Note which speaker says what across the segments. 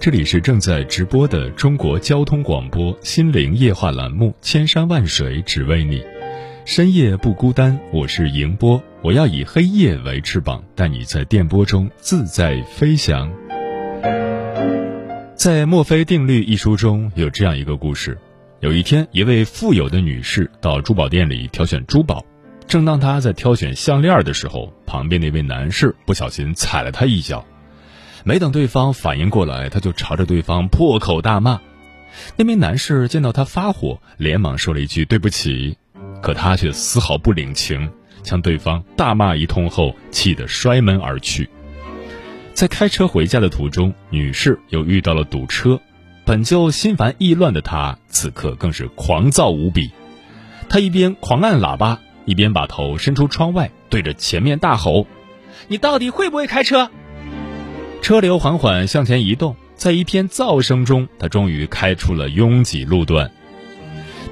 Speaker 1: 这里是正在直播的中国交通广播心灵夜话栏目《千山万水只为你》，深夜不孤单，我是迎波，我要以黑夜为翅膀，带你在电波中自在飞翔。在《墨菲定律》一书中有这样一个故事：有一天，一位富有的女士到珠宝店里挑选珠宝，正当她在挑选项链的时候，旁边那位男士不小心踩了她一脚。没等对方反应过来，他就朝着对方破口大骂。那名男士见到他发火，连忙说了一句“对不起”，可他却丝毫不领情，将对方大骂一通后，气得摔门而去。在开车回家的途中，女士又遇到了堵车，本就心烦意乱的她，此刻更是狂躁无比。她一边狂按喇叭，一边把头伸出窗外，对着前面大吼：“你到底会不会开车？”车流缓缓向前移动，在一片噪声中，他终于开出了拥挤路段。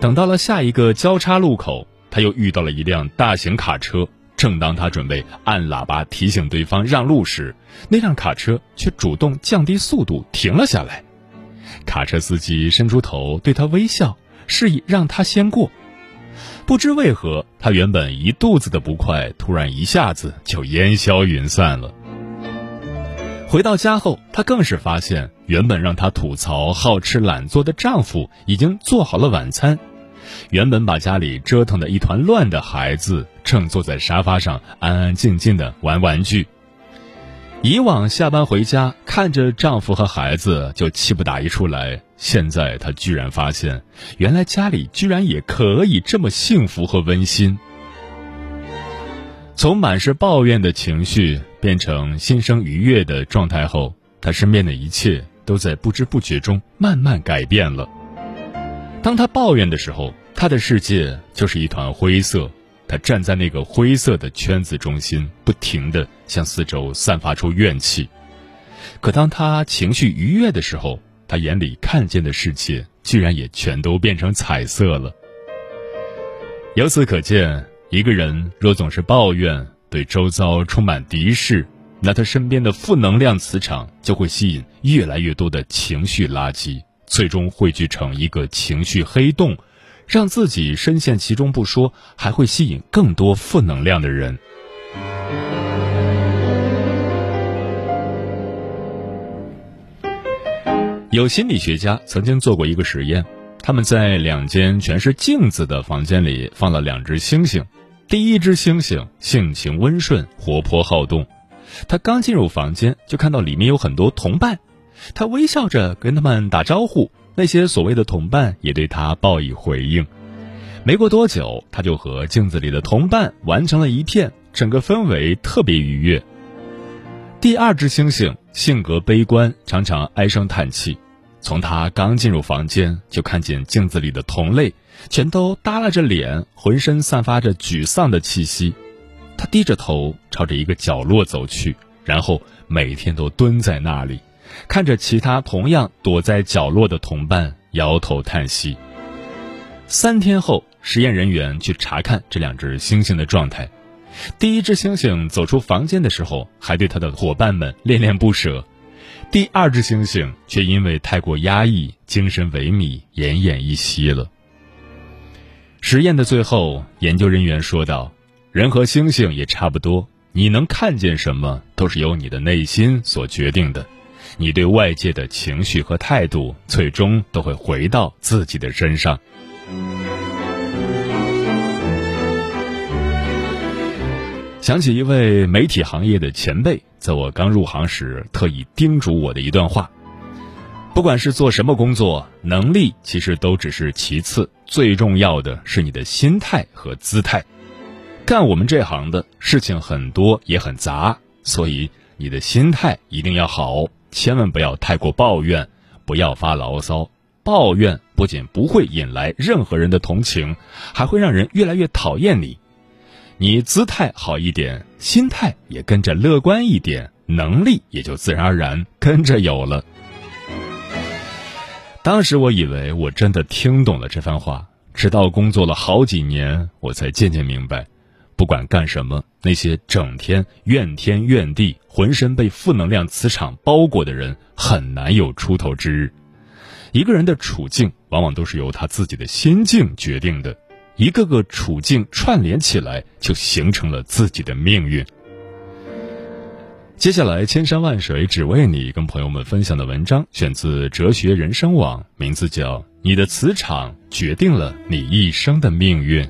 Speaker 1: 等到了下一个交叉路口，他又遇到了一辆大型卡车。正当他准备按喇叭提醒对方让路时，那辆卡车却主动降低速度停了下来。卡车司机伸出头对他微笑，示意让他先过。不知为何，他原本一肚子的不快，突然一下子就烟消云散了。回到家后，她更是发现，原本让她吐槽好吃懒做的丈夫已经做好了晚餐；原本把家里折腾得一团乱的孩子，正坐在沙发上安安静静的玩玩具。以往下班回家看着丈夫和孩子就气不打一处来，现在她居然发现，原来家里居然也可以这么幸福和温馨。从满是抱怨的情绪变成心生愉悦的状态后，他身边的一切都在不知不觉中慢慢改变了。当他抱怨的时候，他的世界就是一团灰色，他站在那个灰色的圈子中心，不停地向四周散发出怨气。可当他情绪愉悦的时候，他眼里看见的世界居然也全都变成彩色了。由此可见。一个人若总是抱怨，对周遭充满敌视，那他身边的负能量磁场就会吸引越来越多的情绪垃圾，最终汇聚成一个情绪黑洞，让自己深陷其中不说，还会吸引更多负能量的人。有心理学家曾经做过一个实验。他们在两间全是镜子的房间里放了两只猩猩，第一只猩猩性情温顺、活泼好动，他刚进入房间就看到里面有很多同伴，他微笑着跟他们打招呼，那些所谓的同伴也对他报以回应。没过多久，他就和镜子里的同伴玩成了一片，整个氛围特别愉悦。第二只猩猩性格悲观，常常唉声叹气。从他刚进入房间，就看见镜子里的同类全都耷拉着脸，浑身散发着沮丧的气息。他低着头朝着一个角落走去，然后每天都蹲在那里，看着其他同样躲在角落的同伴，摇头叹息。三天后，实验人员去查看这两只猩猩的状态。第一只猩猩走出房间的时候，还对他的伙伴们恋恋不舍。第二只猩猩却因为太过压抑，精神萎靡，奄奄一息了。实验的最后，研究人员说道：“人和猩猩也差不多，你能看见什么，都是由你的内心所决定的。你对外界的情绪和态度，最终都会回到自己的身上。想起一位媒体行业的前辈，在我刚入行时特意叮嘱我的一段话：不管是做什么工作，能力其实都只是其次，最重要的是你的心态和姿态。干我们这行的事情很多也很杂，所以你的心态一定要好，千万不要太过抱怨，不要发牢骚。抱怨不仅不会引来任何人的同情，还会让人越来越讨厌你。你姿态好一点，心态也跟着乐观一点，能力也就自然而然跟着有了。当时我以为我真的听懂了这番话，直到工作了好几年，我才渐渐明白，不管干什么，那些整天怨天怨地、浑身被负能量磁场包裹的人，很难有出头之日。一个人的处境，往往都是由他自己的心境决定的。一个个处境串联起来，就形成了自己的命运。接下来，千山万水只为你，跟朋友们分享的文章选自哲学人生网，名字叫《你的磁场决定了你一生的命运》。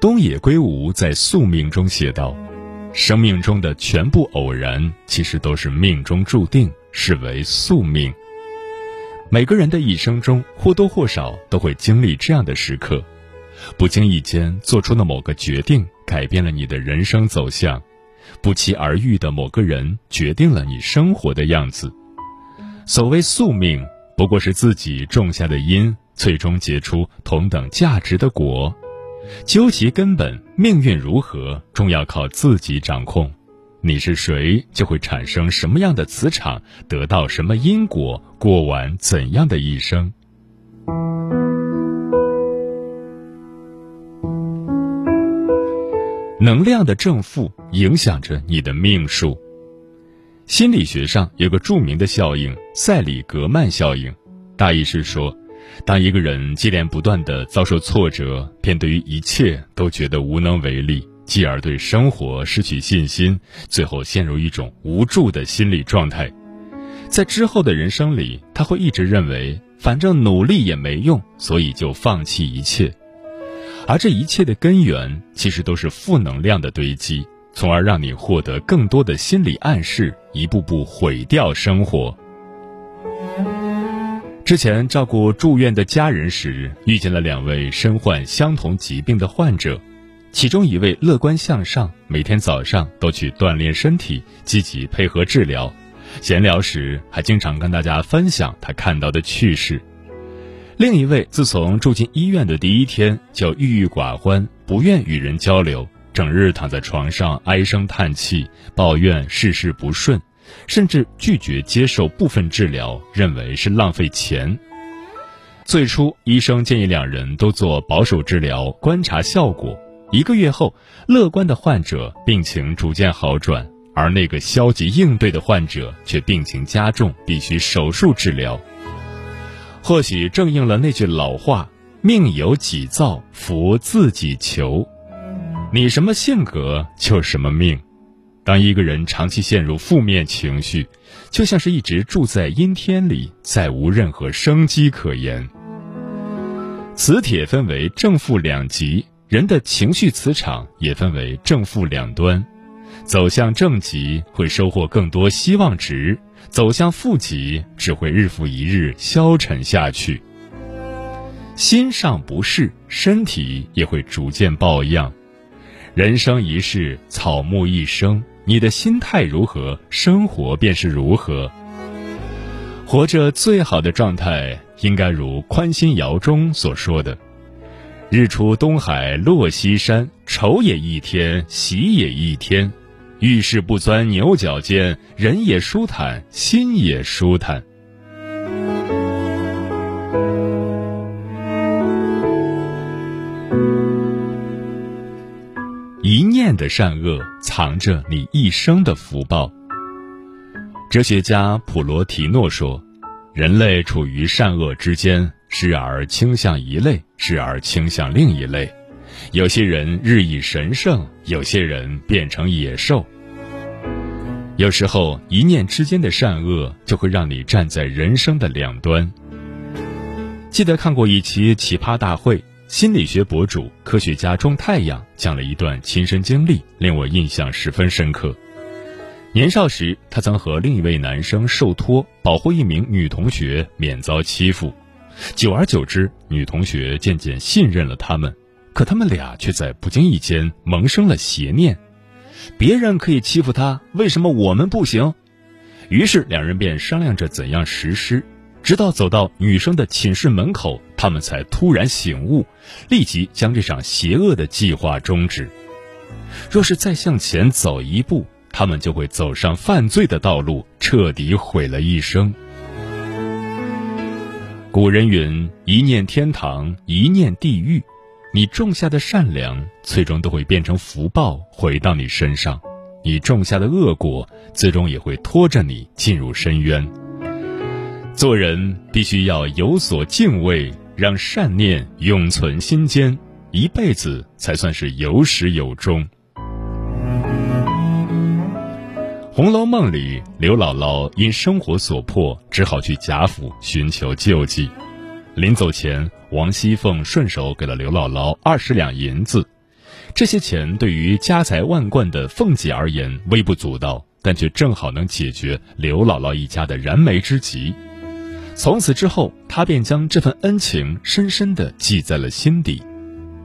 Speaker 1: 东野圭吾在《宿命》中写道：“生命中的全部偶然，其实都是命中注定，视为宿命。每个人的一生中，或多或少都会经历这样的时刻，不经意间做出的某个决定，改变了你的人生走向；不期而遇的某个人，决定了你生活的样子。所谓宿命，不过是自己种下的因，最终结出同等价值的果。”究其根本，命运如何，终要靠自己掌控。你是谁，就会产生什么样的磁场，得到什么因果，过完怎样的一生。能量的正负影响着你的命数。心理学上有个著名的效应——塞里格曼效应，大意是说。当一个人接连不断的遭受挫折，便对于一切都觉得无能为力，继而对生活失去信心，最后陷入一种无助的心理状态。在之后的人生里，他会一直认为反正努力也没用，所以就放弃一切。而这一切的根源，其实都是负能量的堆积，从而让你获得更多的心理暗示，一步步毁掉生活。之前照顾住院的家人时，遇见了两位身患相同疾病的患者，其中一位乐观向上，每天早上都去锻炼身体，积极配合治疗，闲聊时还经常跟大家分享他看到的趣事；另一位自从住进医院的第一天就郁郁寡欢，不愿与人交流，整日躺在床上唉声叹气，抱怨事事不顺。甚至拒绝接受部分治疗，认为是浪费钱。最初，医生建议两人都做保守治疗，观察效果。一个月后，乐观的患者病情逐渐好转，而那个消极应对的患者却病情加重，必须手术治疗。或许正应了那句老话：“命由己造，福自己求。”你什么性格，就什么命。当一个人长期陷入负面情绪，就像是一直住在阴天里，再无任何生机可言。磁铁分为正负两极，人的情绪磁场也分为正负两端。走向正极会收获更多希望值，走向负极只会日复一日消沉下去。心上不适，身体也会逐渐抱恙。人生一世，草木一生。你的心态如何，生活便是如何。活着最好的状态，应该如《宽心谣》中所说的：“日出东海落西山，愁也一天，喜也一天。遇事不钻牛角尖，人也舒坦，心也舒坦。”的善恶，藏着你一生的福报。哲学家普罗提诺说：“人类处于善恶之间，时而倾向一类，时而倾向另一类。有些人日益神圣，有些人变成野兽。有时候，一念之间的善恶就会让你站在人生的两端。记得看过一期《奇葩大会》，心理学博主、科学家钟太阳讲了一段亲身经历，令我印象十分深刻。年少时，他曾和另一位男生受托保护一名女同学免遭欺负，久而久之，女同学渐渐信任了他们，可他们俩却在不经意间萌生了邪念：别人可以欺负他，为什么我们不行？于是两人便商量着怎样实施，直到走到女生的寝室门口，他们才突然醒悟，立即将这场邪恶的计划终止。若是再向前走一步，他们就会走上犯罪的道路，彻底毁了一生。古人云：“一念天堂，一念地狱。”你种下的善良，最终都会变成福报回到你身上；你种下的恶果，最终也会拖着你进入深渊。做人必须要有所敬畏，让善念永存心间，一辈子才算是有始有终。《红楼梦》里，刘姥姥因生活所迫，只好去贾府寻求救济。临走前，王熙凤顺手给了刘姥姥二十两银子。这些钱对于家财万贯的凤姐而言微不足道，但却正好能解决刘姥姥一家的燃眉之急。从此之后，她便将这份恩情深深地记在了心底。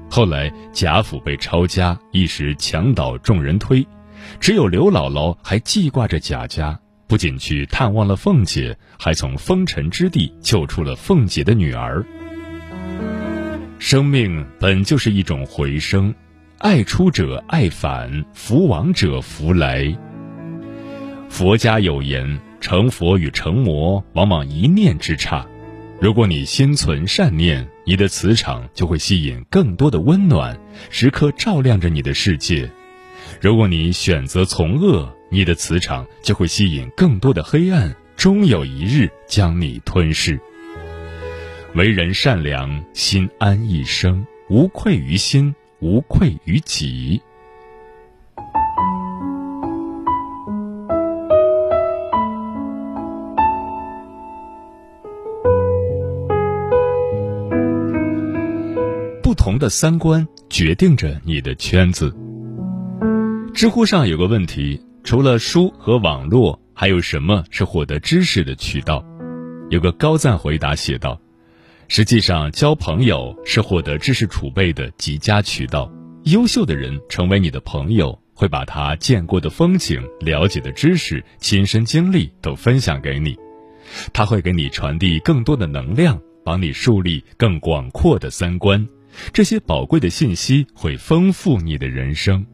Speaker 1: 后来，贾府被抄家，一时墙倒众人推。只有刘姥姥还记挂着贾家，不仅去探望了凤姐，还从风尘之地救出了凤姐的女儿。生命本就是一种回声，爱出者爱返，福往者福来。佛家有言：成佛与成魔，往往一念之差。如果你心存善念，你的磁场就会吸引更多的温暖，时刻照亮着你的世界。如果你选择从恶，你的磁场就会吸引更多的黑暗，终有一日将你吞噬。为人善良，心安一生，无愧于心，无愧于己。同的三观决定着你的圈子。知乎上有个问题：除了书和网络，还有什么是获得知识的渠道？有个高赞回答写道：“实际上，交朋友是获得知识储备的极佳渠道。优秀的人成为你的朋友，会把他见过的风景、了解的知识、亲身经历都分享给你。他会给你传递更多的能量，帮你树立更广阔的三观。这些宝贵的信息会丰富你的人生。”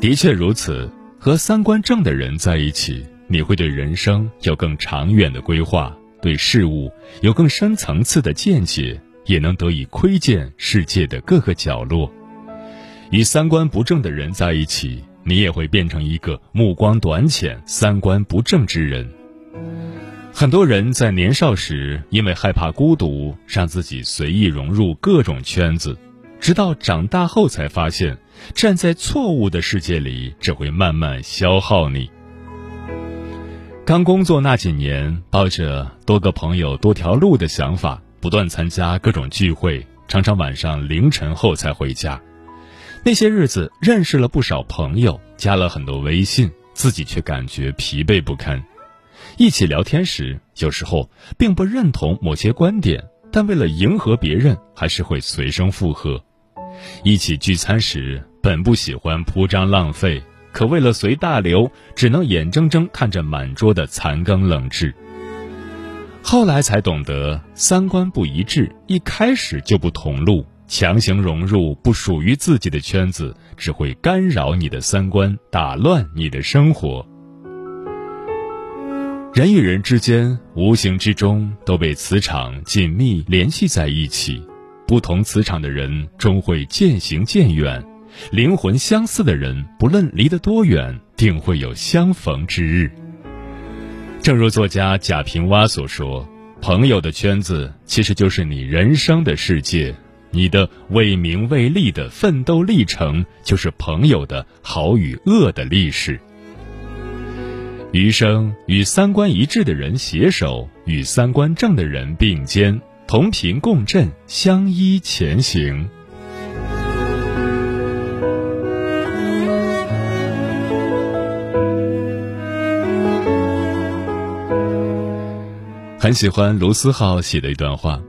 Speaker 1: 的确如此，和三观正的人在一起，你会对人生有更长远的规划，对事物有更深层次的见解，也能得以窥见世界的各个角落。与三观不正的人在一起，你也会变成一个目光短浅、三观不正之人。很多人在年少时因为害怕孤独，让自己随意融入各种圈子，直到长大后才发现。站在错误的世界里，只会慢慢消耗你。刚工作那几年，抱着多个朋友多条路的想法，不断参加各种聚会，常常晚上凌晨后才回家。那些日子，认识了不少朋友，加了很多微信，自己却感觉疲惫不堪。一起聊天时，有时候并不认同某些观点，但为了迎合别人，还是会随声附和。一起聚餐时。本不喜欢铺张浪费，可为了随大流，只能眼睁睁看着满桌的残羹冷炙。后来才懂得，三观不一致，一开始就不同路，强行融入不属于自己的圈子，只会干扰你的三观，打乱你的生活。人与人之间，无形之中都被磁场紧密联系在一起，不同磁场的人终会渐行渐远。灵魂相似的人，不论离得多远，定会有相逢之日。正如作家贾平凹所说：“朋友的圈子其实就是你人生的世界，你的为名为利的奋斗历程，就是朋友的好与恶的历史。余生与三观一致的人携手，与三观正的人并肩，同频共振，相依前行。”很喜欢卢思浩写的一段话：“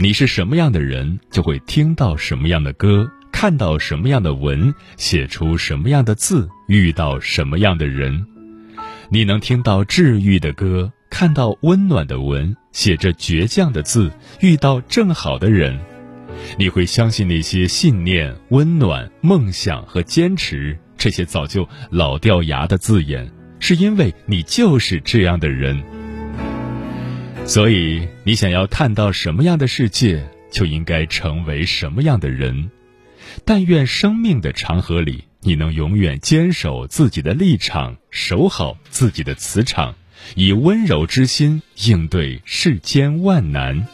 Speaker 1: 你是什么样的人，就会听到什么样的歌，看到什么样的文，写出什么样的字，遇到什么样的人。你能听到治愈的歌，看到温暖的文，写着倔强的字，遇到正好的人。你会相信那些信念、温暖、梦想和坚持，这些早就老掉牙的字眼，是因为你就是这样的人。”所以，你想要看到什么样的世界，就应该成为什么样的人。但愿生命的长河里，你能永远坚守自己的立场，守好自己的磁场，以温柔之心应对世间万难。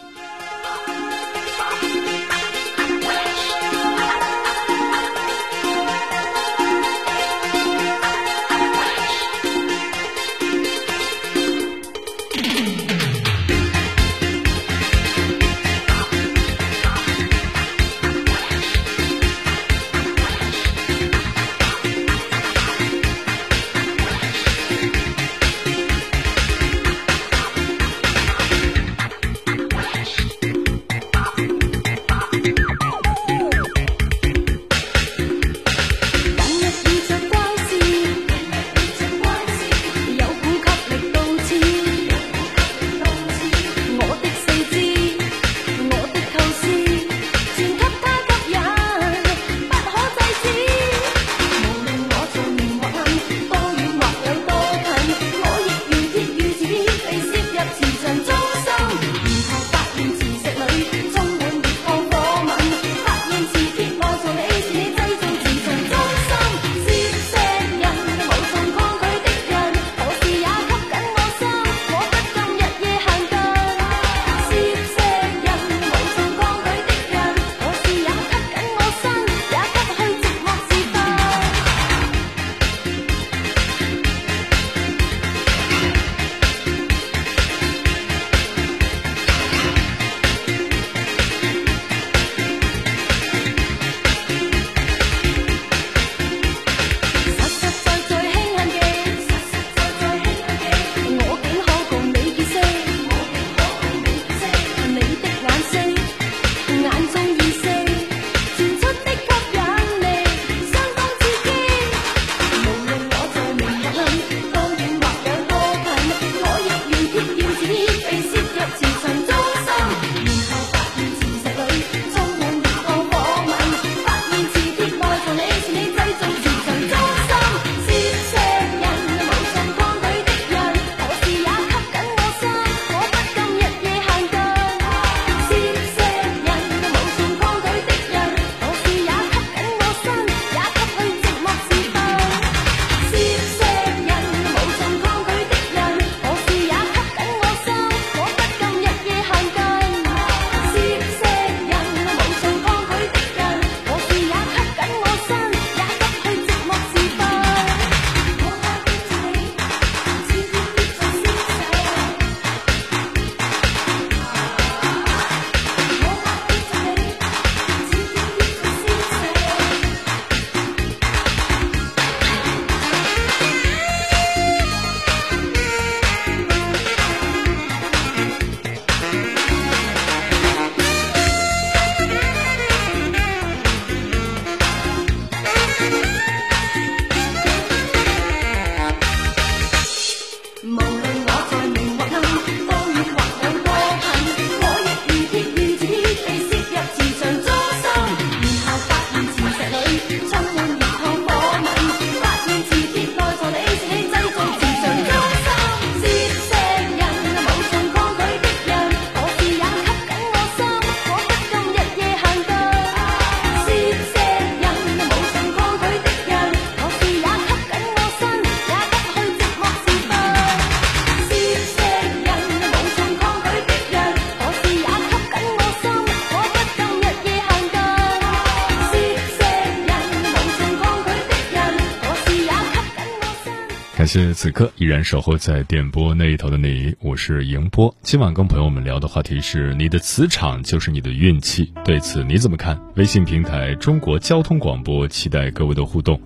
Speaker 1: 谢此刻依然守候在电波那一头的你，我是迎波。今晚跟朋友们聊的话题是：你的磁场就是你的运气。对此你怎么看？微信平台中国交通广播，期待各位的互动。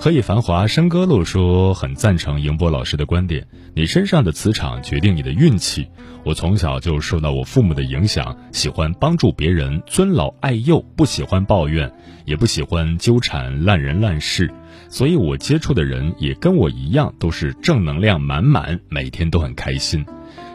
Speaker 1: 何以繁华笙歌路说很赞成迎波老师的观点，你身上的磁场决定你的运气。我从小就受到我父母的影响，喜欢帮助别人，尊老爱幼，不喜欢抱怨，也不喜欢纠缠烂人烂事。所以我接触的人也跟我一样，都是正能量满满，每天都很开心。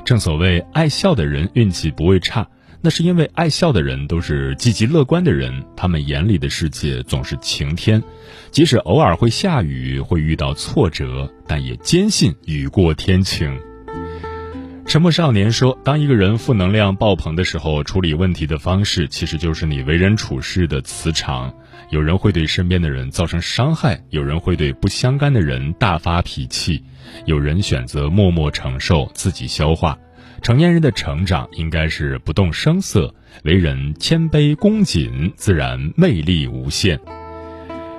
Speaker 1: 正所谓爱笑的人运气不会差，那是因为爱笑的人都是积极乐观的人，他们眼里的世界总是晴天，即使偶尔会下雨，会遇到挫折，但也坚信雨过天晴。沉默少年说：“当一个人负能量爆棚的时候，处理问题的方式其实就是你为人处事的磁场。有人会对身边的人造成伤害，有人会对不相干的人大发脾气，有人选择默默承受，自己消化。成年人的成长应该是不动声色，为人谦卑恭谨，自然魅力无限。”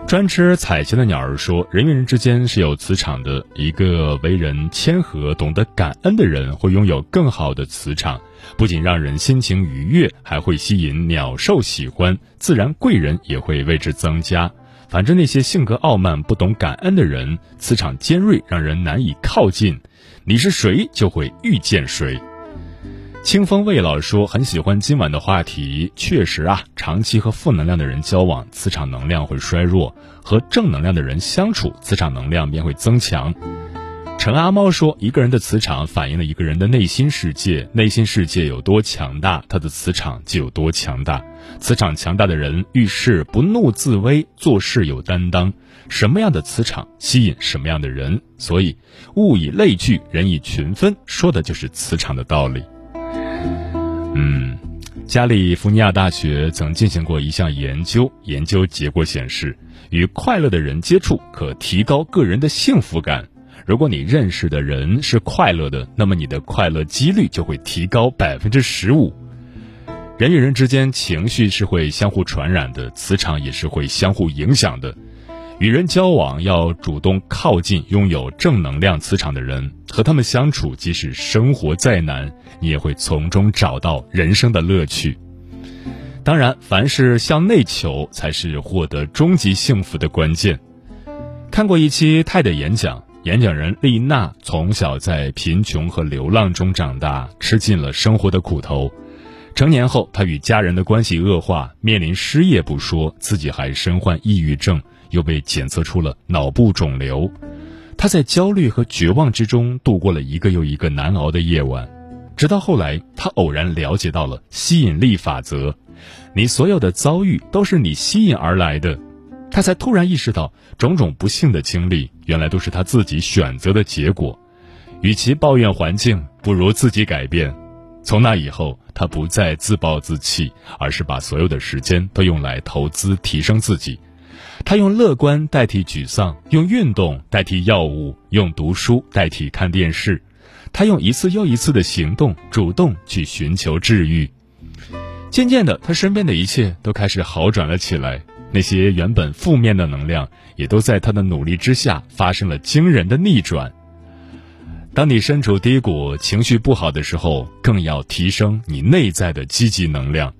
Speaker 1: 专吃彩旗的鸟儿说：“人与人之间是有磁场的。一个为人谦和、懂得感恩的人，会拥有更好的磁场，不仅让人心情愉悦，还会吸引鸟兽喜欢，自然贵人也会为之增加。反正那些性格傲慢、不懂感恩的人，磁场尖锐，让人难以靠近。你是谁，就会遇见谁。”清风未老说很喜欢今晚的话题，确实啊，长期和负能量的人交往，磁场能量会衰弱；和正能量的人相处，磁场能量便会增强。陈阿猫说，一个人的磁场反映了一个人的内心世界，内心世界有多强大，他的磁场就有多强大。磁场强大的人遇事不怒自威，做事有担当。什么样的磁场吸引什么样的人，所以物以类聚，人以群分，说的就是磁场的道理。嗯，加利福尼亚大学曾进行过一项研究，研究结果显示，与快乐的人接触可提高个人的幸福感。如果你认识的人是快乐的，那么你的快乐几率就会提高百分之十五。人与人之间情绪是会相互传染的，磁场也是会相互影响的。与人交往要主动靠近拥有正能量磁场的人，和他们相处，即使生活再难，你也会从中找到人生的乐趣。当然，凡事向内求才是获得终极幸福的关键。看过一期泰的演讲，演讲人丽娜从小在贫穷和流浪中长大，吃尽了生活的苦头。成年后，她与家人的关系恶化，面临失业不说，自己还身患抑郁症。又被检测出了脑部肿瘤，他在焦虑和绝望之中度过了一个又一个难熬的夜晚，直到后来，他偶然了解到了吸引力法则，你所有的遭遇都是你吸引而来的，他才突然意识到，种种不幸的经历原来都是他自己选择的结果，与其抱怨环境，不如自己改变。从那以后，他不再自暴自弃，而是把所有的时间都用来投资提升自己。他用乐观代替沮丧，用运动代替药物，用读书代替看电视。他用一次又一次的行动，主动去寻求治愈。渐渐的，他身边的一切都开始好转了起来。那些原本负面的能量，也都在他的努力之下发生了惊人的逆转。当你身处低谷、情绪不好的时候，更要提升你内在的积极能量。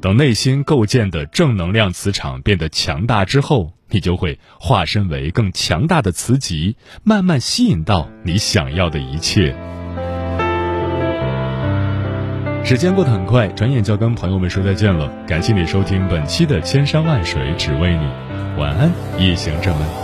Speaker 1: 等内心构建的正能量磁场变得强大之后，你就会化身为更强大的磁极，慢慢吸引到你想要的一切。时间过得很快，转眼就要跟朋友们说再见了。感谢你收听本期的《千山万水只为你》，晚安，夜行者们。